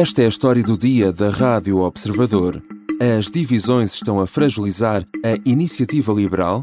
Esta é a história do dia da Rádio Observador. As divisões estão a fragilizar a iniciativa liberal?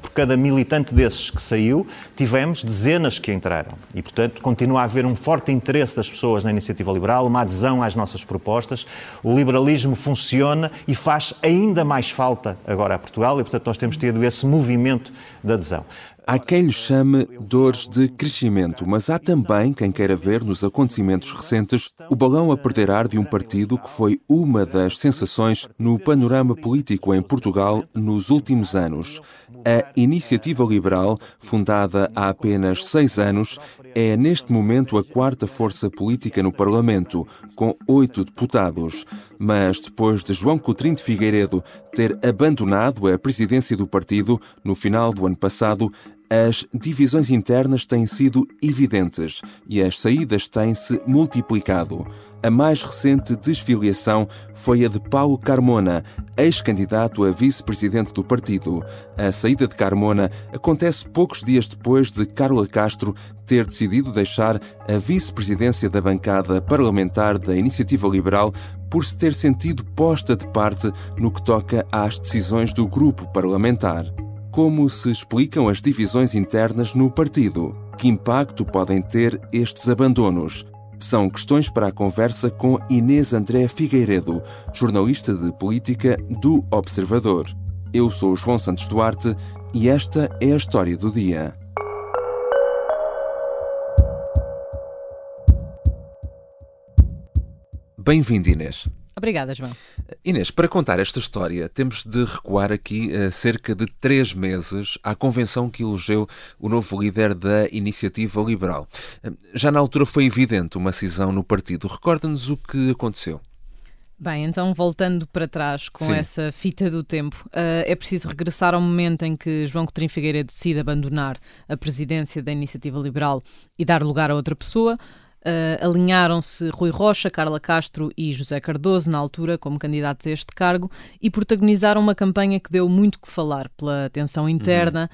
Por cada militante desses que saiu, tivemos dezenas que entraram. E, portanto, continua a haver um forte interesse das pessoas na iniciativa liberal, uma adesão às nossas propostas. O liberalismo funciona e faz ainda mais falta agora a Portugal e, portanto, nós temos tido esse movimento de adesão. Há quem lhe chame dores de crescimento, mas há também quem queira ver nos acontecimentos recentes o balão a perder ar de um partido que foi uma das sensações no panorama político em Portugal nos últimos anos. A Iniciativa Liberal, fundada há apenas seis anos, é neste momento a quarta força política no Parlamento, com oito deputados. Mas depois de João Coutrinho de Figueiredo ter abandonado a presidência do partido no final do ano passado, as divisões internas têm sido evidentes e as saídas têm-se multiplicado. A mais recente desfiliação foi a de Paulo Carmona, ex-candidato a vice-presidente do partido. A saída de Carmona acontece poucos dias depois de Carla Castro ter decidido deixar a vice-presidência da bancada parlamentar da Iniciativa Liberal por se ter sentido posta de parte no que toca às decisões do grupo parlamentar. Como se explicam as divisões internas no partido? Que impacto podem ter estes abandonos? São questões para a conversa com Inês André Figueiredo, jornalista de política do Observador. Eu sou João Santos Duarte e esta é a história do dia. Bem-vindo, Inês. Obrigada, João. Inês, para contar esta história, temos de recuar aqui uh, cerca de três meses à convenção que elegeu o novo líder da Iniciativa Liberal. Uh, já na altura foi evidente uma cisão no partido. Recorda-nos o que aconteceu. Bem, então voltando para trás com Sim. essa fita do tempo, uh, é preciso regressar ao momento em que João Coutinho Figueiredo decide abandonar a presidência da Iniciativa Liberal e dar lugar a outra pessoa. Uh, Alinharam-se Rui Rocha, Carla Castro e José Cardoso, na altura, como candidatos a este cargo, e protagonizaram uma campanha que deu muito que falar pela tensão interna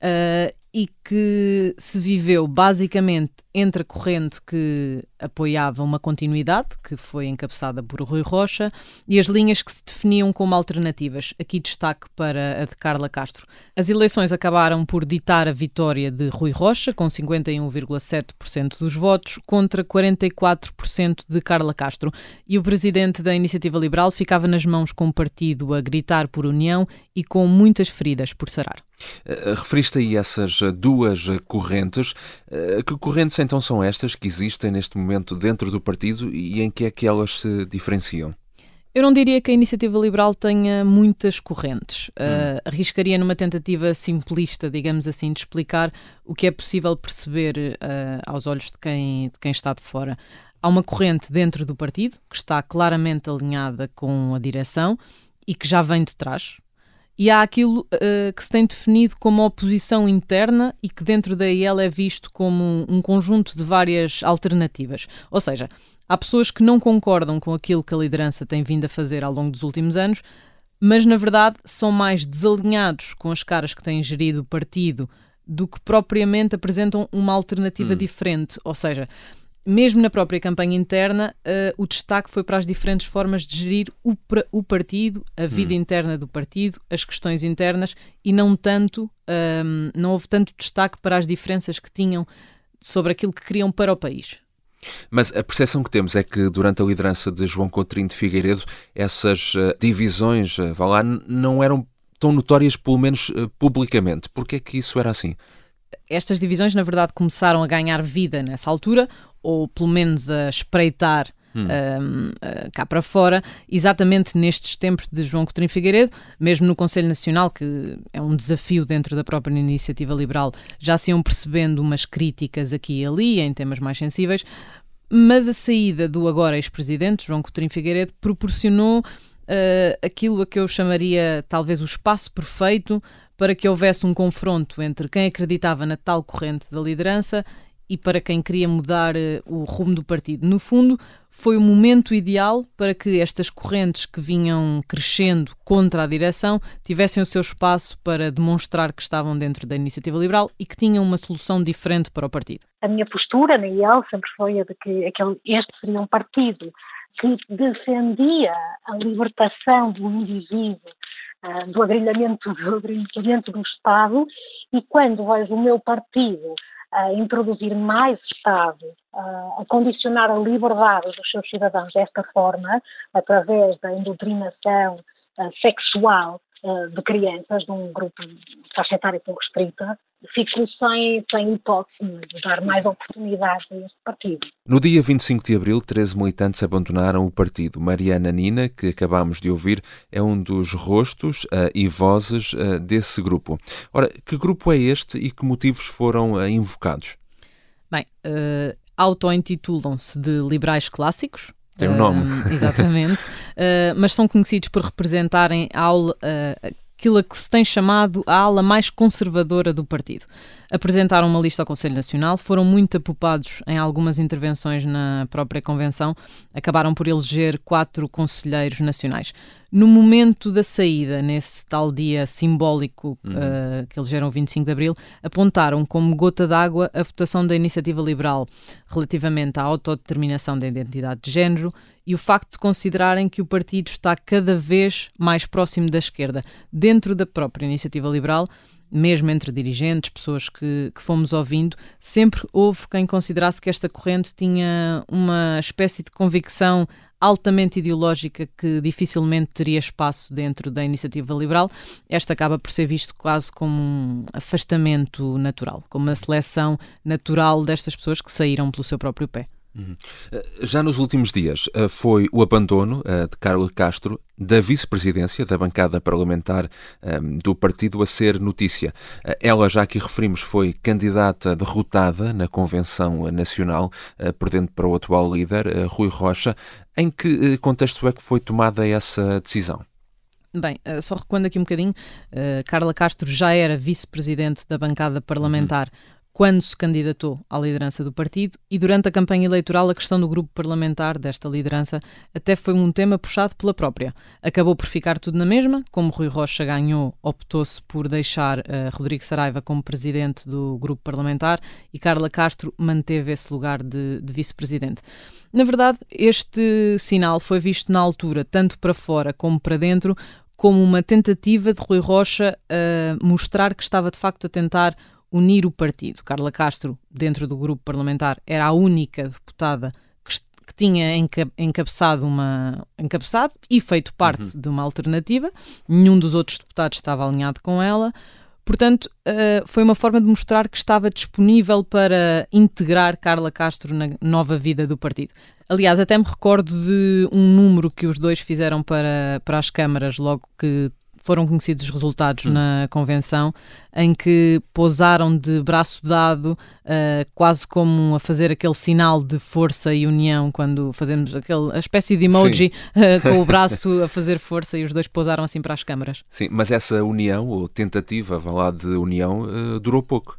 uhum. uh, e que se viveu basicamente entre a corrente que apoiava uma continuidade, que foi encabeçada por Rui Rocha, e as linhas que se definiam como alternativas. Aqui destaque para a de Carla Castro. As eleições acabaram por ditar a vitória de Rui Rocha, com 51,7% dos votos, contra 44% de Carla Castro. E o presidente da Iniciativa Liberal ficava nas mãos com o partido a gritar por união e com muitas feridas por sarar. Uh, referiste aí essas duas correntes. Uh, que correntes então são estas que existem neste momento dentro do partido e em que é que elas se diferenciam? Eu não diria que a iniciativa liberal tenha muitas correntes. Uh, arriscaria numa tentativa simplista, digamos assim, de explicar o que é possível perceber uh, aos olhos de quem, de quem está de fora. Há uma corrente dentro do partido que está claramente alinhada com a direção e que já vem de trás, e há aquilo uh, que se tem definido como oposição interna e que dentro da IEL é visto como um conjunto de várias alternativas. Ou seja, há pessoas que não concordam com aquilo que a liderança tem vindo a fazer ao longo dos últimos anos, mas na verdade são mais desalinhados com as caras que têm gerido o partido do que propriamente apresentam uma alternativa hum. diferente. Ou seja, mesmo na própria campanha interna, uh, o destaque foi para as diferentes formas de gerir o, o partido, a vida hum. interna do partido, as questões internas e não tanto, um, ehm, não houve tanto destaque para as diferenças que tinham sobre aquilo que queriam para o país. Mas a percepção que temos é que durante a liderança de João Coutrinho de Figueiredo, essas uh, divisões, uh, vá lá, não eram tão notórias, pelo menos uh, publicamente. Porquê é que isso era assim? Estas divisões, na verdade, começaram a ganhar vida nessa altura ou pelo menos a espreitar Hum. Um, uh, cá para fora, exatamente nestes tempos de João Coutinho Figueiredo, mesmo no Conselho Nacional, que é um desafio dentro da própria iniciativa liberal, já se iam percebendo umas críticas aqui e ali em temas mais sensíveis, mas a saída do agora ex-presidente, João Coutinho Figueiredo, proporcionou uh, aquilo a que eu chamaria talvez o espaço perfeito para que houvesse um confronto entre quem acreditava na tal corrente da liderança e para quem queria mudar o rumo do partido. No fundo, foi o momento ideal para que estas correntes que vinham crescendo contra a direção tivessem o seu espaço para demonstrar que estavam dentro da iniciativa liberal e que tinham uma solução diferente para o partido. A minha postura na IEL sempre foi a de que aquele, este seria um partido que defendia a libertação do indivíduo uh, do agrilhamento do, agrilhamento do Estado e quando vejo o meu partido a introduzir mais Estado, a condicionar a liberdade dos seus cidadãos desta forma, através da doutrinação sexual de crianças, de um grupo faixa etária pouco restrita, fico sem, sem hipótese de dar mais oportunidades a este partido. No dia 25 de abril, 13 militantes abandonaram o partido. Mariana Nina, que acabámos de ouvir, é um dos rostos uh, e vozes uh, desse grupo. Ora, que grupo é este e que motivos foram uh, invocados? Bem, uh, auto-intitulam-se de liberais clássicos, tem um nome. Uh, exatamente. uh, mas são conhecidos por representarem a aula, uh, aquilo que se tem chamado a ala mais conservadora do partido. Apresentaram uma lista ao Conselho Nacional, foram muito apopados em algumas intervenções na própria convenção, acabaram por eleger quatro conselheiros nacionais. No momento da saída, nesse tal dia simbólico uhum. uh, que elegeram o 25 de Abril, apontaram como gota d'água a votação da iniciativa liberal relativamente à autodeterminação da identidade de género e o facto de considerarem que o partido está cada vez mais próximo da esquerda. Dentro da própria iniciativa liberal, mesmo entre dirigentes, pessoas que, que fomos ouvindo, sempre houve quem considerasse que esta corrente tinha uma espécie de convicção altamente ideológica que dificilmente teria espaço dentro da iniciativa liberal, esta acaba por ser visto quase como um afastamento natural, como uma seleção natural destas pessoas que saíram pelo seu próprio pé. Uhum. Eh, já nos últimos dias eh, foi o abandono eh, de Carlos Castro da vice-presidência da bancada parlamentar do partido a ser notícia. Ela, já aqui referimos, foi candidata derrotada na Convenção Nacional, perdendo para o atual líder, Rui Rocha. Em que contexto é que foi tomada essa decisão? Bem, só recuando aqui um bocadinho, Carla Castro já era vice-presidente da bancada parlamentar uhum quando se candidatou à liderança do partido e durante a campanha eleitoral a questão do grupo parlamentar desta liderança até foi um tema puxado pela própria. Acabou por ficar tudo na mesma, como Rui Rocha ganhou, optou-se por deixar uh, Rodrigo Saraiva como presidente do grupo parlamentar e Carla Castro manteve esse lugar de, de vice-presidente. Na verdade, este sinal foi visto na altura, tanto para fora como para dentro, como uma tentativa de Rui Rocha uh, mostrar que estava de facto a tentar unir o partido. Carla Castro, dentro do grupo parlamentar, era a única deputada que, que tinha enca encabeçado, uma, encabeçado e feito parte uhum. de uma alternativa. Nenhum dos outros deputados estava alinhado com ela. Portanto, uh, foi uma forma de mostrar que estava disponível para integrar Carla Castro na nova vida do partido. Aliás, até me recordo de um número que os dois fizeram para, para as câmaras logo que foram conhecidos os resultados hum. na convenção, em que pousaram de braço dado, uh, quase como a fazer aquele sinal de força e união, quando fazemos aquele, a espécie de emoji uh, com o braço a fazer força e os dois pousaram assim para as câmaras. Sim, mas essa união, ou tentativa, vá lá, de união, uh, durou pouco.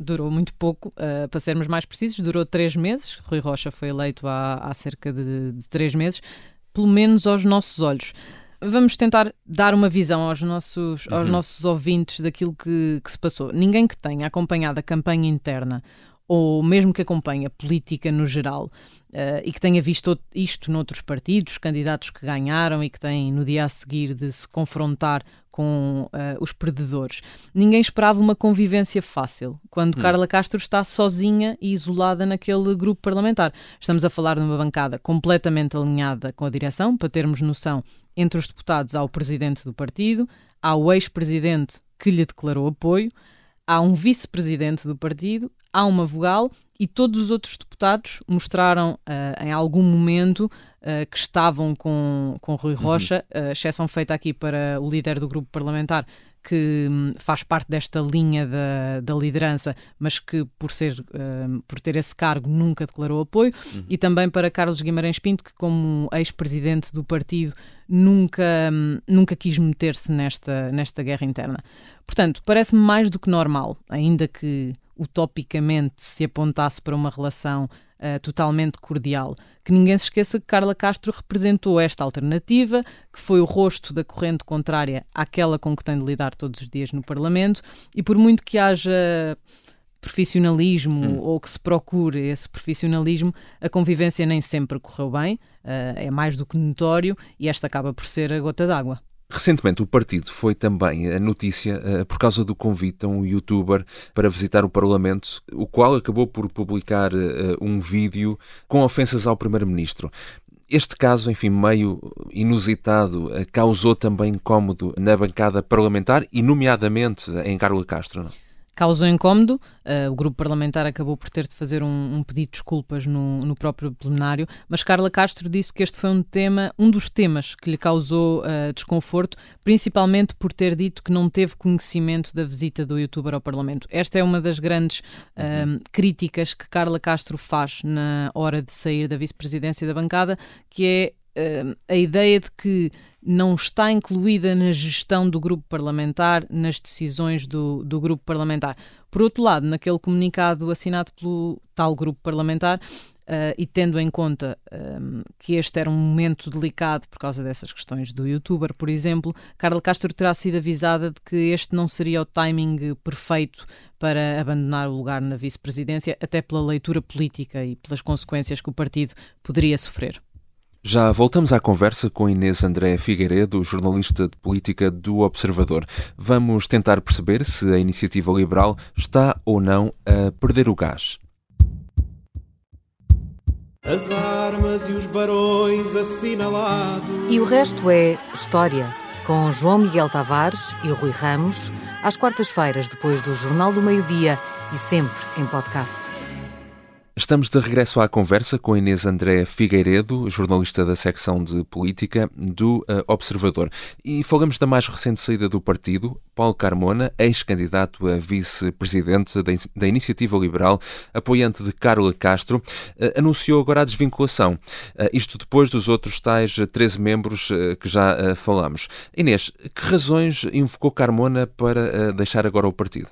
Durou muito pouco, uh, para sermos mais precisos, durou três meses. Rui Rocha foi eleito há, há cerca de, de três meses, pelo menos aos nossos olhos. Vamos tentar dar uma visão aos nossos, aos uhum. nossos ouvintes daquilo que, que se passou. Ninguém que tenha acompanhado a campanha interna ou mesmo que acompanhe a política no geral uh, e que tenha visto isto noutros partidos, candidatos que ganharam e que têm no dia a seguir de se confrontar com uh, os perdedores. Ninguém esperava uma convivência fácil quando hum. Carla Castro está sozinha e isolada naquele grupo parlamentar. Estamos a falar de uma bancada completamente alinhada com a direção, para termos noção, entre os deputados há o presidente do partido, há o ex-presidente que lhe declarou apoio, há um vice-presidente do partido há uma vogal e todos os outros deputados mostraram uh, em algum momento uh, que estavam com, com Rui uhum. Rocha, uhum. uh, exceção feita aqui para o líder do grupo parlamentar, que um, faz parte desta linha da, da liderança, mas que por, ser, uh, por ter esse cargo nunca declarou apoio, uhum. e também para Carlos Guimarães Pinto, que como ex-presidente do partido nunca, um, nunca quis meter-se nesta, nesta guerra interna. Portanto, parece-me mais do que normal, ainda que utopicamente se apontasse para uma relação uh, totalmente cordial. Que ninguém se esqueça que Carla Castro representou esta alternativa, que foi o rosto da corrente contrária àquela com que tem de lidar todos os dias no Parlamento, e por muito que haja profissionalismo hum. ou que se procure esse profissionalismo, a convivência nem sempre correu bem, uh, é mais do que notório e esta acaba por ser a gota d'água. Recentemente, o partido foi também a notícia uh, por causa do convite a um youtuber para visitar o Parlamento, o qual acabou por publicar uh, um vídeo com ofensas ao Primeiro-Ministro. Este caso, enfim, meio inusitado, causou também incómodo na bancada parlamentar e, nomeadamente, em Carla Castro. Não? Causou incómodo. Uh, o grupo parlamentar acabou por ter de fazer um, um pedido de desculpas no, no, próprio plenário, mas Carla Castro disse que este foi um tema, um dos temas que lhe causou uh, desconforto, principalmente por ter dito que não teve conhecimento da visita do youtuber ao Parlamento. Esta é uma das grandes uh, críticas que Carla Castro faz na hora de sair da vice-presidência da bancada, que é a ideia de que não está incluída na gestão do grupo parlamentar, nas decisões do, do grupo parlamentar. Por outro lado, naquele comunicado assinado pelo tal grupo parlamentar, Uh, e tendo em conta um, que este era um momento delicado por causa dessas questões do youtuber, por exemplo, Carla Castro terá sido avisada de que este não seria o timing perfeito para abandonar o lugar na vice-presidência, até pela leitura política e pelas consequências que o partido poderia sofrer. Já voltamos à conversa com Inês André Figueiredo, jornalista de política do Observador. Vamos tentar perceber se a iniciativa liberal está ou não a perder o gás. As armas e os barões assinalados. E o resto é história, com João Miguel Tavares e Rui Ramos, às quartas-feiras, depois do Jornal do Meio-Dia e sempre em podcast. Estamos de regresso à conversa com Inês André Figueiredo, jornalista da secção de política do uh, Observador. E falamos da mais recente saída do partido, Paulo Carmona, ex-candidato a vice-presidente da, Iniciativa Liberal, apoiante de Carla Castro, uh, anunciou agora a desvinculação. Uh, isto depois dos outros tais 13 membros que já falamos. Inês, que razões invocou Carmona para deixar agora o partido?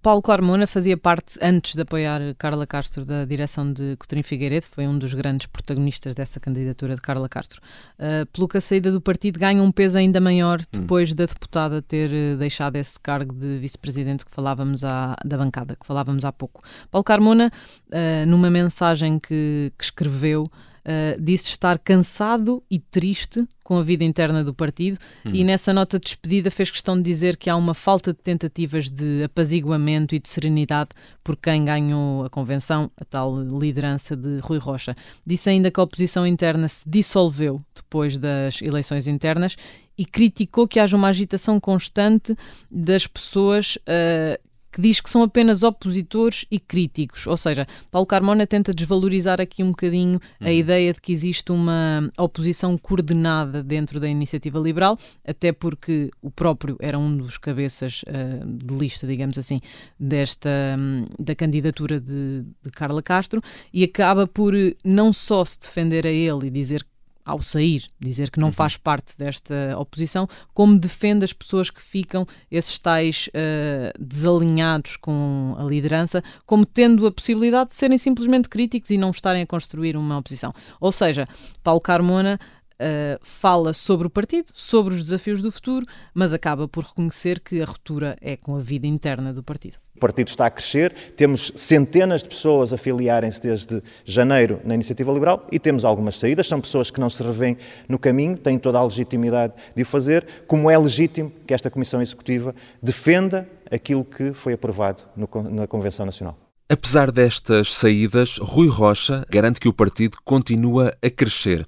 Paulo Carmona fazia parte, antes de apoiar Carla Castro, da direção de Coutinho Figueiredo, foi um dos grandes protagonistas dessa candidatura de Carla Castro. Uh, pelo que a saída do partido ganha um peso ainda maior hum. depois hum. da deputada ter uh, deixado esse cargo de vice-presidente que falávamos à, da bancada, que falávamos há pouco. Paulo Carmona, uh, numa mensagem que, que escreveu, uh, disse estar cansado e triste com a vida interna do partido hum. e nessa nota de despedida fez questão de dizer que há uma falta de tentativas de apaziguamento e de serenidade por quem ganhou a convenção, a tal liderança de Rui Rocha. Disse ainda que a oposição interna se dissolveu depois das eleições internas e criticou que haja uma agitação constante das pessoas uh, que diz que são apenas opositores e críticos. Ou seja, Paulo Carmona tenta desvalorizar aqui um bocadinho uhum. a ideia de que existe uma oposição coordenada dentro da iniciativa liberal, até porque o próprio era um dos cabeças uh, de lista, digamos assim, desta um, da candidatura de, de Carla Castro e acaba por não só se defender a ele e dizer que ao sair, dizer que não uhum. faz parte desta oposição, como defende as pessoas que ficam, esses tais uh, desalinhados com a liderança, como tendo a possibilidade de serem simplesmente críticos e não estarem a construir uma oposição. Ou seja, Paulo Carmona uh, fala sobre o partido, sobre os desafios do futuro, mas acaba por reconhecer que a ruptura é com a vida interna do partido. O partido está a crescer, temos centenas de pessoas a filiarem-se desde janeiro na Iniciativa Liberal e temos algumas saídas. São pessoas que não se revêem no caminho, têm toda a legitimidade de o fazer, como é legítimo que esta Comissão Executiva defenda aquilo que foi aprovado no, na Convenção Nacional. Apesar destas saídas, Rui Rocha garante que o partido continua a crescer.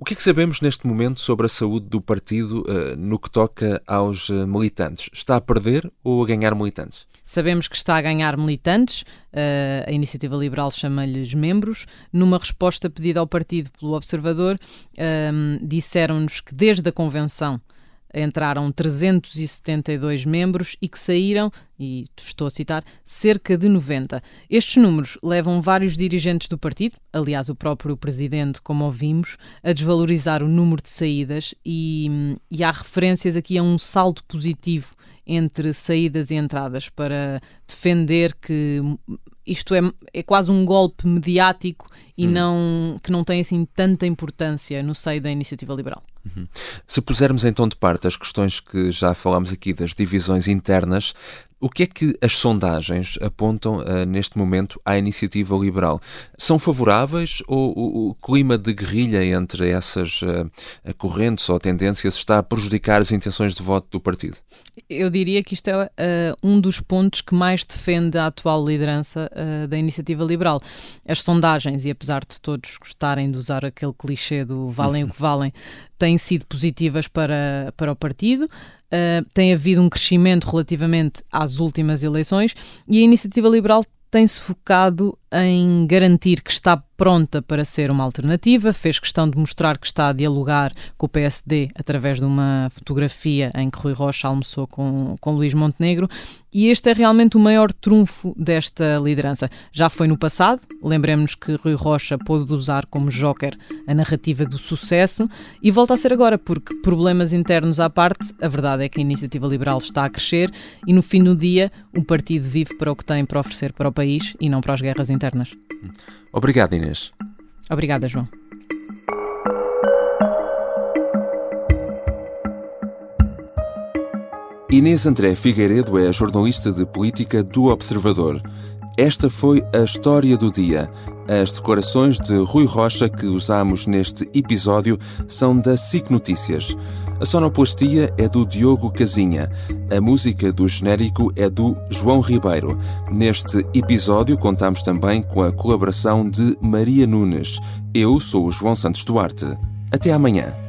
O que é que sabemos neste momento sobre a saúde do partido uh, no que toca aos uh, militantes? Está a perder ou a ganhar militantes? Sabemos que está a ganhar militantes, uh, a Iniciativa Liberal chama-lhes membros. Numa resposta pedida ao partido pelo Observador, disseram-nos que desde a convenção entraram 372 membros e que saíram, e estou a citar, cerca de 90. Estes números levam vários dirigentes do partido, aliás, o próprio presidente, como ouvimos, a desvalorizar o número de saídas e, e há referências aqui a um saldo positivo entre saídas e entradas para defender que isto é, é quase um golpe mediático e hum. não, que não tem assim tanta importância no seio da iniciativa liberal. Uhum. Se pusermos então de parte as questões que já falámos aqui das divisões internas, o que é que as sondagens apontam uh, neste momento à iniciativa liberal? São favoráveis ou o, o clima de guerrilha entre essas uh, correntes ou tendências está a prejudicar as intenções de voto do partido? Eu diria que isto é uh, um dos pontos que mais defende a atual liderança da iniciativa liberal. As sondagens, e apesar de todos gostarem de usar aquele clichê do valem o que valem, têm sido positivas para, para o partido. Uh, tem havido um crescimento relativamente às últimas eleições e a iniciativa liberal tem-se focado em garantir que está pronta para ser uma alternativa, fez questão de mostrar que está a dialogar com o PSD através de uma fotografia em que Rui Rocha almoçou com, com Luís Montenegro, e este é realmente o maior trunfo desta liderança. Já foi no passado, lembremos que Rui Rocha pôde usar como joker a narrativa do sucesso, e volta a ser agora, porque problemas internos à parte, a verdade é que a iniciativa liberal está a crescer e no fim do dia o partido vive para o que tem para oferecer para o país e não para as guerras internas. Obrigado, Inês. Obrigada, João. Inês André Figueiredo é jornalista de política do Observador. Esta foi a história do dia. As decorações de Rui Rocha que usamos neste episódio são da SIC Notícias. A sonoplastia é do Diogo Casinha. A música do genérico é do João Ribeiro. Neste episódio contamos também com a colaboração de Maria Nunes. Eu sou o João Santos Duarte. Até amanhã.